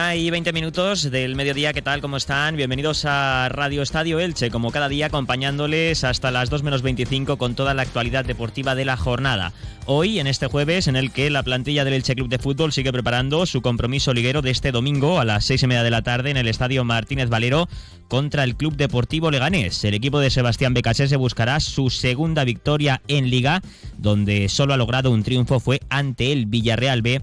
Una y veinte minutos del mediodía, ¿qué tal? ¿Cómo están? Bienvenidos a Radio Estadio Elche, como cada día acompañándoles hasta las 2 menos 25 con toda la actualidad deportiva de la jornada. Hoy, en este jueves, en el que la plantilla del Elche Club de Fútbol sigue preparando su compromiso liguero de este domingo a las seis y media de la tarde en el Estadio Martínez Valero contra el Club Deportivo Leganés. El equipo de Sebastián se buscará su segunda victoria en Liga, donde solo ha logrado un triunfo fue ante el Villarreal B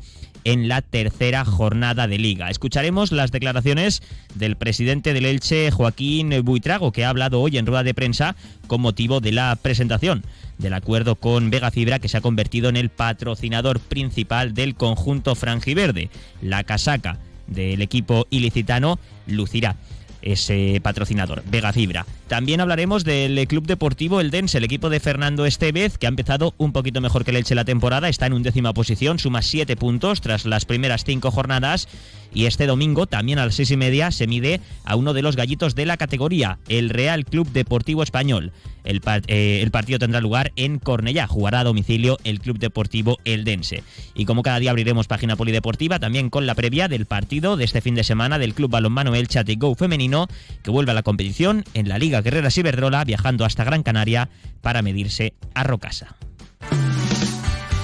en la tercera jornada de liga. Escucharemos las declaraciones del presidente del Elche, Joaquín Buitrago, que ha hablado hoy en rueda de prensa con motivo de la presentación del acuerdo con Vega Fibra que se ha convertido en el patrocinador principal del conjunto franjiverde. La casaca del equipo ilicitano lucirá ese patrocinador, Vega Fibra. También hablaremos del Club Deportivo El Dense, el equipo de Fernando Estevez, que ha empezado un poquito mejor que el Elche la temporada, está en undécima posición, suma siete puntos tras las primeras cinco jornadas y este domingo, también a las seis y media, se mide a uno de los gallitos de la categoría, el Real Club Deportivo Español. El, eh, el, partido tendrá lugar en Cornellá. Jugará a domicilio el Club Deportivo Eldense. Y como cada día abriremos página polideportiva, también con la previa del partido de este fin de semana del Club Balonmano El Go femenino, que vuelve a la competición en la Liga Guerrera Ciberdrola, viajando hasta Gran Canaria para medirse a Rocasa.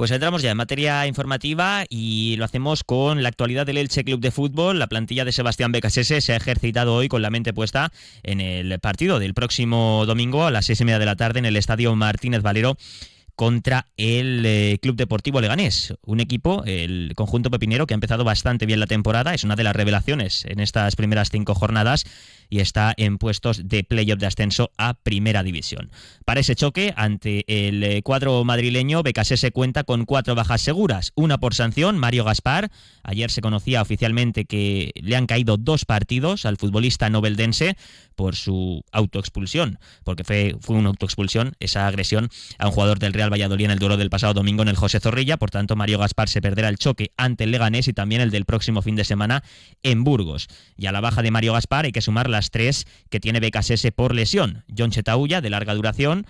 Pues entramos ya en materia informativa y lo hacemos con la actualidad del Elche Club de Fútbol. La plantilla de Sebastián Becasese se ha ejercitado hoy con la mente puesta en el partido del próximo domingo a las seis y media de la tarde en el Estadio Martínez Valero contra el eh, Club Deportivo Leganés, un equipo, el conjunto pepinero, que ha empezado bastante bien la temporada, es una de las revelaciones en estas primeras cinco jornadas y está en puestos de playoff de ascenso a Primera División. Para ese choque, ante el eh, cuadro madrileño, se cuenta con cuatro bajas seguras, una por sanción, Mario Gaspar. Ayer se conocía oficialmente que le han caído dos partidos al futbolista nobeldense por su autoexpulsión, porque fue, fue una autoexpulsión, esa agresión a un jugador del Real Valladolid en el duelo del pasado domingo en el José Zorrilla. Por tanto, Mario Gaspar se perderá el choque ante el Leganés y también el del próximo fin de semana en Burgos. Y a la baja de Mario Gaspar hay que sumar la tres que tiene BKSS por lesión. John Chetaulla, de larga duración,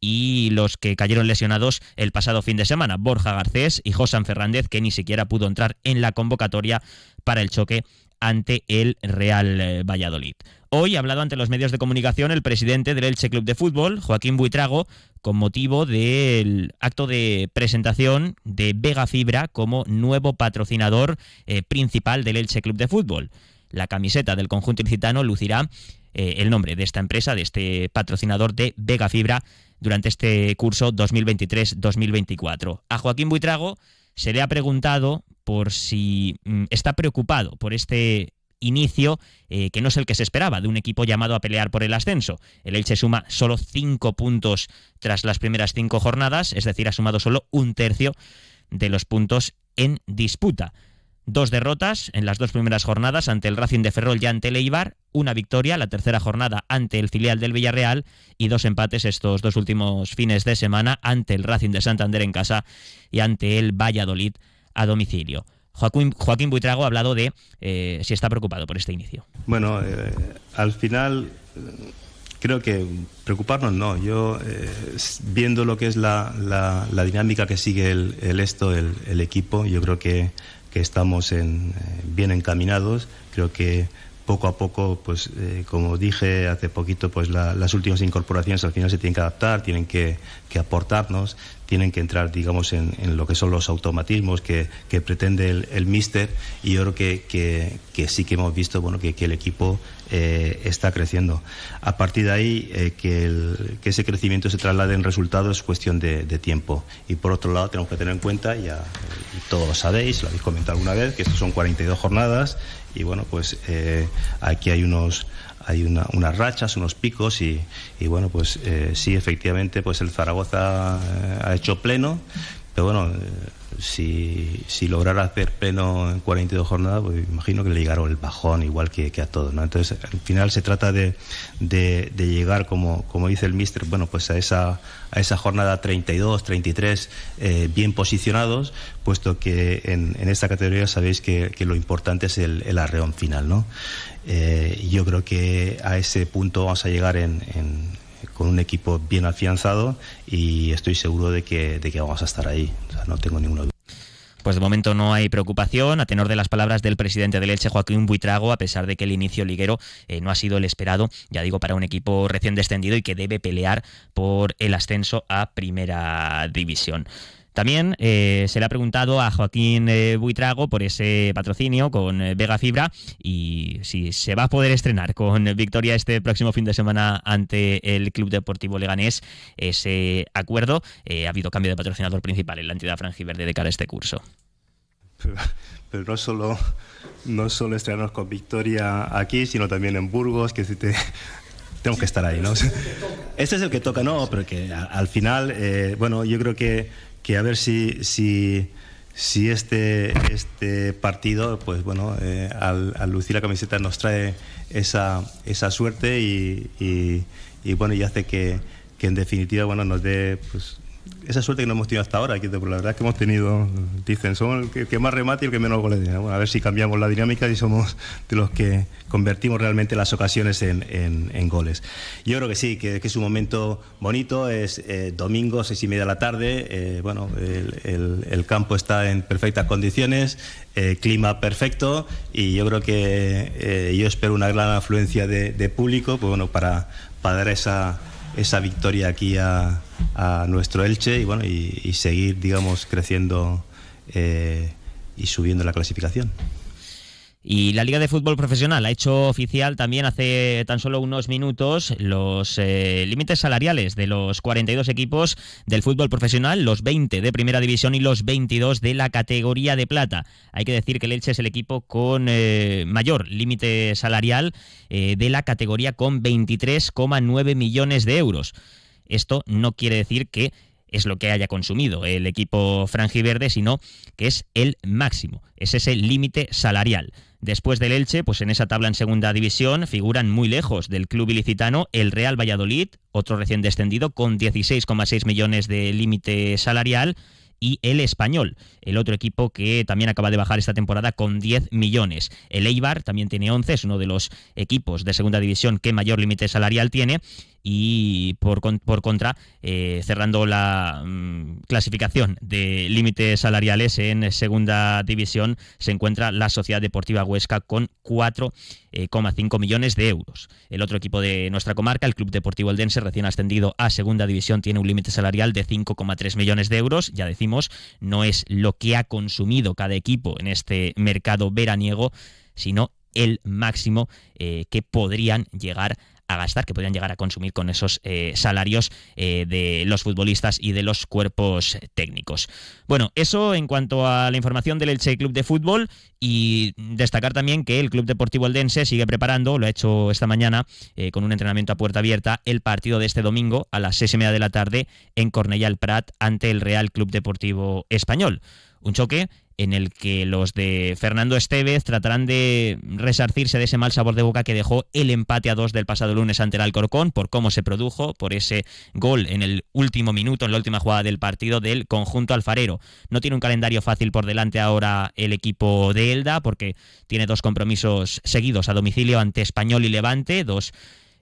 y los que cayeron lesionados el pasado fin de semana, Borja Garcés y Josan Fernández, que ni siquiera pudo entrar en la convocatoria para el choque ante el Real eh, Valladolid. Hoy ha hablado ante los medios de comunicación el presidente del Elche Club de Fútbol, Joaquín Buitrago, con motivo del acto de presentación de Vega Fibra como nuevo patrocinador eh, principal del Elche Club de Fútbol la camiseta del conjunto ilicitano lucirá eh, el nombre de esta empresa, de este patrocinador de Vega Fibra durante este curso 2023-2024. A Joaquín Buitrago se le ha preguntado por si mm, está preocupado por este inicio eh, que no es el que se esperaba de un equipo llamado a pelear por el ascenso. El Elche suma solo cinco puntos tras las primeras cinco jornadas, es decir, ha sumado solo un tercio de los puntos en disputa. Dos derrotas en las dos primeras jornadas ante el Racing de Ferrol y ante el una victoria la tercera jornada ante el filial del Villarreal y dos empates estos dos últimos fines de semana ante el Racing de Santander en casa y ante el Valladolid a domicilio. Joaquín, Joaquín Buitrago ha hablado de eh, si está preocupado por este inicio. Bueno, eh, al final creo que preocuparnos no. Yo, eh, viendo lo que es la, dinámica que sigue el, esto, el, equipo, yo creo que que estamos en, eh, bien encaminados. Creo que poco a poco, pues eh, como dije hace poquito, pues las últimas incorporaciones al final se tienen que adaptar, tienen que, aportarnos, tienen que entrar, digamos, en, lo que son los automatismos que, pretende el, el míster y yo creo que, que, sí que hemos visto, bueno, que, el equipo eh, está creciendo. A partir de ahí, eh, que, ese crecimiento se traslade en resultados es cuestión de, tiempo. Y por otro lado, tenemos que tener en cuenta, ya todos lo sabéis, lo habéis comentado alguna vez, que estos son 42 jornadas y bueno, pues eh, aquí hay unos hay unas rachas, unos picos y, bueno, pues eh, sí, efectivamente, pues el Zaragoza eh, ha hecho pleno, pero bueno, eh, si, si lograra hacer pleno en 42 jornadas, pues imagino que le llegaron el bajón igual que, a todos. ¿no? Entonces, al final se trata de, de, llegar, como, como dice el mister, bueno, pues a esa, a esa jornada 32, 33, eh, bien posicionados, puesto que en, esta categoría sabéis que, lo importante es el arreón final. ¿no? Eh, yo creo que a ese punto vamos a llegar en con un equipo bien afianzado y estoy seguro de que, de que vamos a estar ahí. O sea, no tengo ninguna duda. Pues de momento no hay preocupación, a tenor de las palabras del presidente del Elche, Joaquín Buitrago, a pesar de que el inicio liguero eh, no ha sido el esperado, ya digo, para un equipo recién descendido y que debe pelear por el ascenso a Primera División. También eh, se le ha preguntado a Joaquín eh, Buitrago por ese patrocinio con eh, Vega Fibra y si se va a poder estrenar con victoria este próximo fin de semana ante el Club Deportivo Leganés ese acuerdo. ha habido cambio de patrocinador principal en la entidad franjiverde de cara a este curso. Pero, no solo no solo estrenarnos con victoria aquí, sino también en Burgos, que si te tengo que estar ahí, ¿no? Este es el que toca, no, pero que al final, bueno, yo creo que que a ver si, si, si este, este partido, pues bueno, eh, al, lucir la camiseta nos trae esa, esa suerte y, y, bueno, y hace que, que, en definitiva, bueno, nos dé pues, esa suerte que no hemos tenido hasta ahora, la verdad es que hemos tenido, dicen, somos el que, más remate y el que menos goles. Bueno, a ver si cambiamos la dinámica y somos de los que convertimos realmente las ocasiones en, en, goles. Yo creo que sí, que, es un momento bonito, es eh, domingo, seis y media de la tarde, eh, bueno, el, el, campo está en perfectas condiciones, eh, clima perfecto y yo creo que yo espero una gran afluencia de, de público, pues bueno, para, para dar esa esa victoria aquí a, nuestro Elche y bueno y, seguir digamos creciendo eh, y subiendo la clasificación. Y la Liga de Fútbol Profesional ha hecho oficial también hace tan solo unos minutos los eh, límites salariales de los 42 equipos del fútbol profesional, los 20 de primera división y los 22 de la categoría de plata. Hay que decir que el Elche es el equipo con eh, mayor límite salarial de la categoría con 23,9 millones de euros. Esto no quiere decir que es lo que haya consumido el equipo franjiverde, sino que es el máximo, es ese límite salarial. Después del Elche, pues en esa tabla en segunda división figuran muy lejos del club ilicitano el Real Valladolid, otro recién descendido con 16,6 millones de límite salarial y el Español, el otro equipo que también acaba de bajar esta temporada con 10 millones. El Eibar también tiene 11, es uno de los equipos de segunda división que mayor límite salarial tiene y por, por contra, eh, cerrando la mm, clasificación de límites salariales en segunda división, se encuentra la Sociedad Deportiva Huesca con 4,5 eh, millones de euros. El otro equipo de nuestra comarca, el Club Deportivo Eldense, recién ascendido a segunda división, tiene un límite salarial de 5,3 millones de euros. Ya decimos, no es lo que ha consumido cada equipo en este mercado veraniego, sino el máximo eh, que podrían llegar a a gastar, que podrían llegar a consumir con esos eh, salarios eh, de los futbolistas y de los cuerpos técnicos. Bueno, eso en cuanto a la información del Elche Club de Fútbol y destacar también que el Club Deportivo Eldense sigue preparando, lo ha hecho esta mañana eh, con un entrenamiento a puerta abierta, el partido de este domingo a las seis y media de la tarde en Cornellà el Prat ante el Real Club Deportivo Español. Un choque en el que los de Fernando Estevez tratarán de resarcirse de ese mal sabor de boca que dejó el empate a dos del pasado lunes ante el Alcorcón, por cómo se produjo, por ese gol en el último minuto, en la última jugada del partido del conjunto alfarero. No tiene un calendario fácil por delante ahora el equipo de Elda, porque tiene dos compromisos seguidos a domicilio ante Español y Levante, dos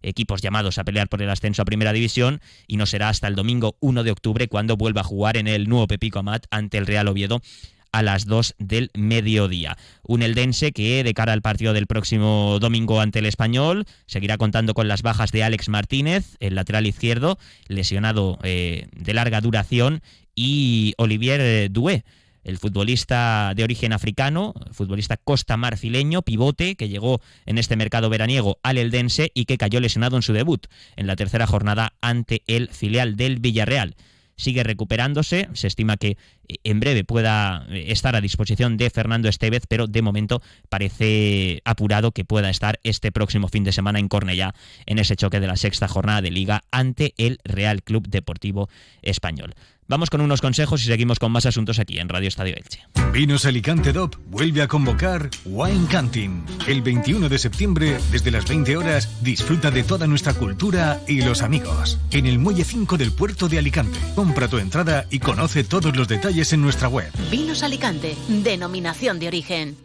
equipos llamados a pelear por el ascenso a Primera División y no será hasta el domingo 1 de octubre cuando vuelva a jugar en el nuevo Pepico Amat ante el Real Oviedo a las 2 del mediodía. Un Eldense que de cara al partido del próximo domingo ante el Español seguirá contando con las bajas de Alex Martínez, el lateral izquierdo, lesionado eh, de larga duración, y Olivier Doué, el futbolista de origen africano, futbolista costa marfileño, pivote, que llegó en este mercado veraniego al Eldense y que cayó lesionado en su debut en la tercera jornada ante el filial del Villarreal sigue recuperándose. Se estima que eh, en breve pueda eh, estar a disposición de Fernando Estevez, pero de momento parece apurado que pueda estar este próximo fin de semana en Cornellá en ese choque de la sexta jornada de liga ante el Real Club Deportivo Español. Vamos con unos consejos y seguimos con más asuntos aquí en Radio Estadio Elche. Vinos Alicante DOP vuelve a convocar Wine Canting. El 21 de septiembre, desde las 20 horas, disfruta de toda nuestra cultura y los amigos. En el Muelle 5 del puerto de Alicante. Compra tu entrada y conoce todos los detalles en nuestra web. Vinos Alicante, denominación de origen.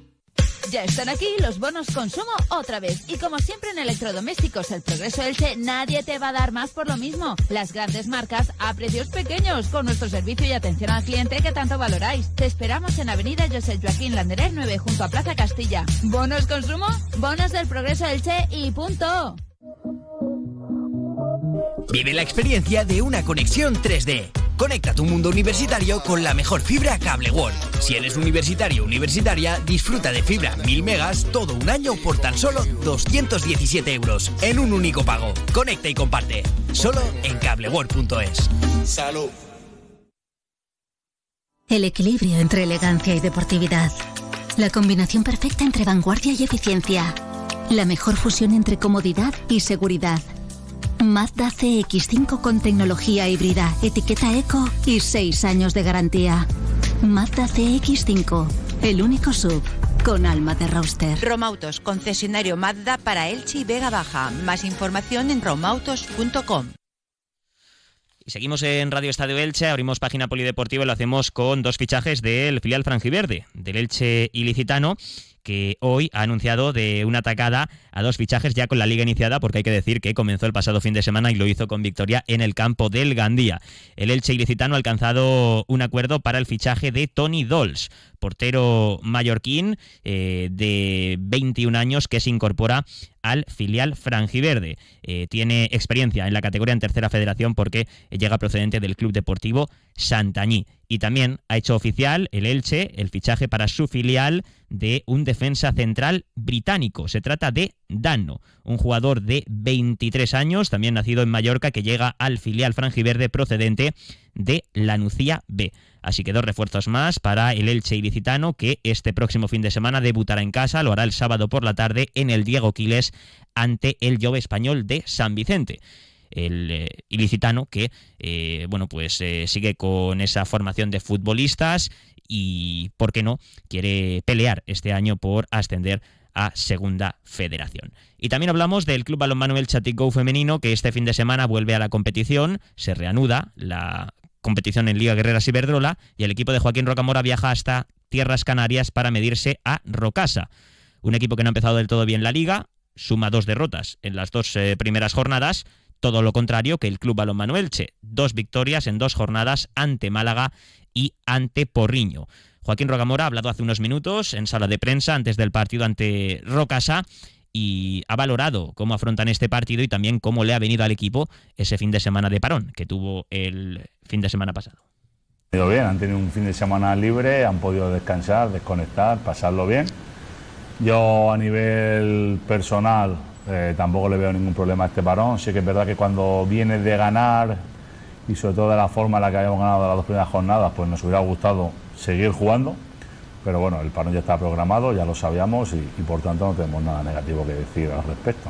Ya están aquí los bonos consumo otra vez. Y como siempre en electrodomésticos, el progreso Elche, nadie te va a dar más por lo mismo. Las grandes marcas a precios pequeños, con nuestro servicio y atención al cliente que tanto valoráis. Te esperamos en Avenida José Joaquín Landerer 9 junto a Plaza Castilla. ¿Bonos consumo? Bonos del progreso Elche y punto. Vive la experiencia de una conexión 3D. Conecta tu mundo universitario con la mejor fibra Cable World. Si eres universitario o universitaria, disfruta de fibra 1000 megas todo un año por tan solo 217 euros en un único pago. Conecta y comparte. Solo en cableworld.es. Salud. El equilibrio entre elegancia y deportividad. La combinación perfecta entre vanguardia y eficiencia. La mejor fusión entre comodidad y seguridad. Mazda CX5 con tecnología híbrida, etiqueta eco y 6 años de garantía. Mazda CX5, el único sub con alma de roster. Romautos, concesionario Mazda para Elche y Vega Baja. Más información en romautos.com. Y seguimos en Radio Estadio Elche, abrimos página polideportiva y lo hacemos con dos fichajes del filial franjiverde, del Elche ilicitano que hoy ha anunciado de una atacada a dos fichajes ya con la liga iniciada, porque hay que decir que comenzó el pasado fin de semana y lo hizo con victoria en el campo del Gandía. El Elche ilicitano ha alcanzado un acuerdo para el fichaje de Tony Dolls, portero mallorquín eh, de 21 años que se incorpora al filial franjiverde. Eh, tiene experiencia en la categoría en tercera federación porque llega procedente del Club Deportivo Santañí. Y también ha hecho oficial el Elche el fichaje para su filial de un defensa central británico. Se trata de Dano, un jugador de 23 años, también nacido en Mallorca, que llega al filial franjiverde procedente de la Nucía B. Así que dos refuerzos más para el Elche ilicitano que este próximo fin de semana debutará en casa, lo hará el sábado por la tarde en el Diego Quiles ante el Jove Español de San Vicente el eh, ilicitano que eh, bueno pues eh, sigue con esa formación de futbolistas y por qué no quiere pelear este año por ascender a Segunda Federación. Y también hablamos del Club Balonmano El Go femenino que este fin de semana vuelve a la competición, se reanuda la competición en Liga Guerreras Iberdrola y el equipo de Joaquín Rocamora viaja hasta Tierras Canarias para medirse a Rocasa, un equipo que no ha empezado del todo bien la liga, suma dos derrotas en las dos primeras jornadas, todo lo contrario que el Club Balonmano Elche, dos victorias en dos jornadas ante Málaga y ante Porriño. Joaquín Rocamora ha hablado hace unos minutos en sala de prensa antes del partido ante Rocasa y ha valorado cómo afrontan este partido y también cómo le ha venido al equipo ese fin de semana de parón que tuvo el fin de semana pasado. Bien, han tenido un fin de semana libre, han podido descansar, desconectar, pasarlo bien. Yo a nivel personal eh, tampoco le veo ningún problema a este parón. Sí que es verdad que cuando viene de ganar y sobre todo de la forma en la que habíamos ganado las dos primeras jornadas, pues nos hubiera gustado seguir jugando pero bueno, el parón ya está programado, ya lo sabíamos y, por tanto no tenemos nada negativo que decir al respecto.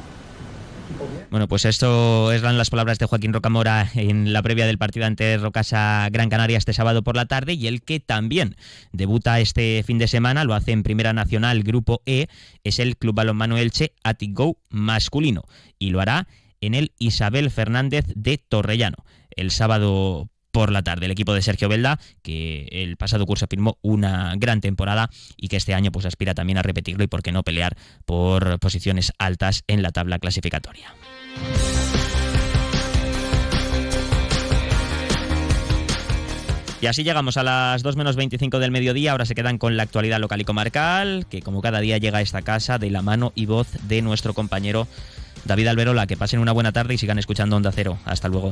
Bueno, pues esto eran las palabras de Joaquín Rocamora en la previa del partido ante Rocasa Gran Canaria este sábado por la tarde y el que también debuta este fin de semana, lo hace en Primera Nacional Grupo E, es el Club Balonmano Elche Go masculino y lo hará en el Isabel Fernández de Torrellano. El sábado por la tarde. El equipo de Sergio Belda, que el pasado curso firmó una gran temporada y que este año pues aspira también a repetirlo y por qué no pelear por posiciones altas en la tabla clasificatoria. Y así llegamos a las 2 menos 25 del mediodía. Ahora se quedan con la actualidad local y comarcal, que como cada día llega a esta casa de la mano y voz de nuestro compañero David Alberola. Que pasen una buena tarde y sigan escuchando Onda Cero. Hasta luego.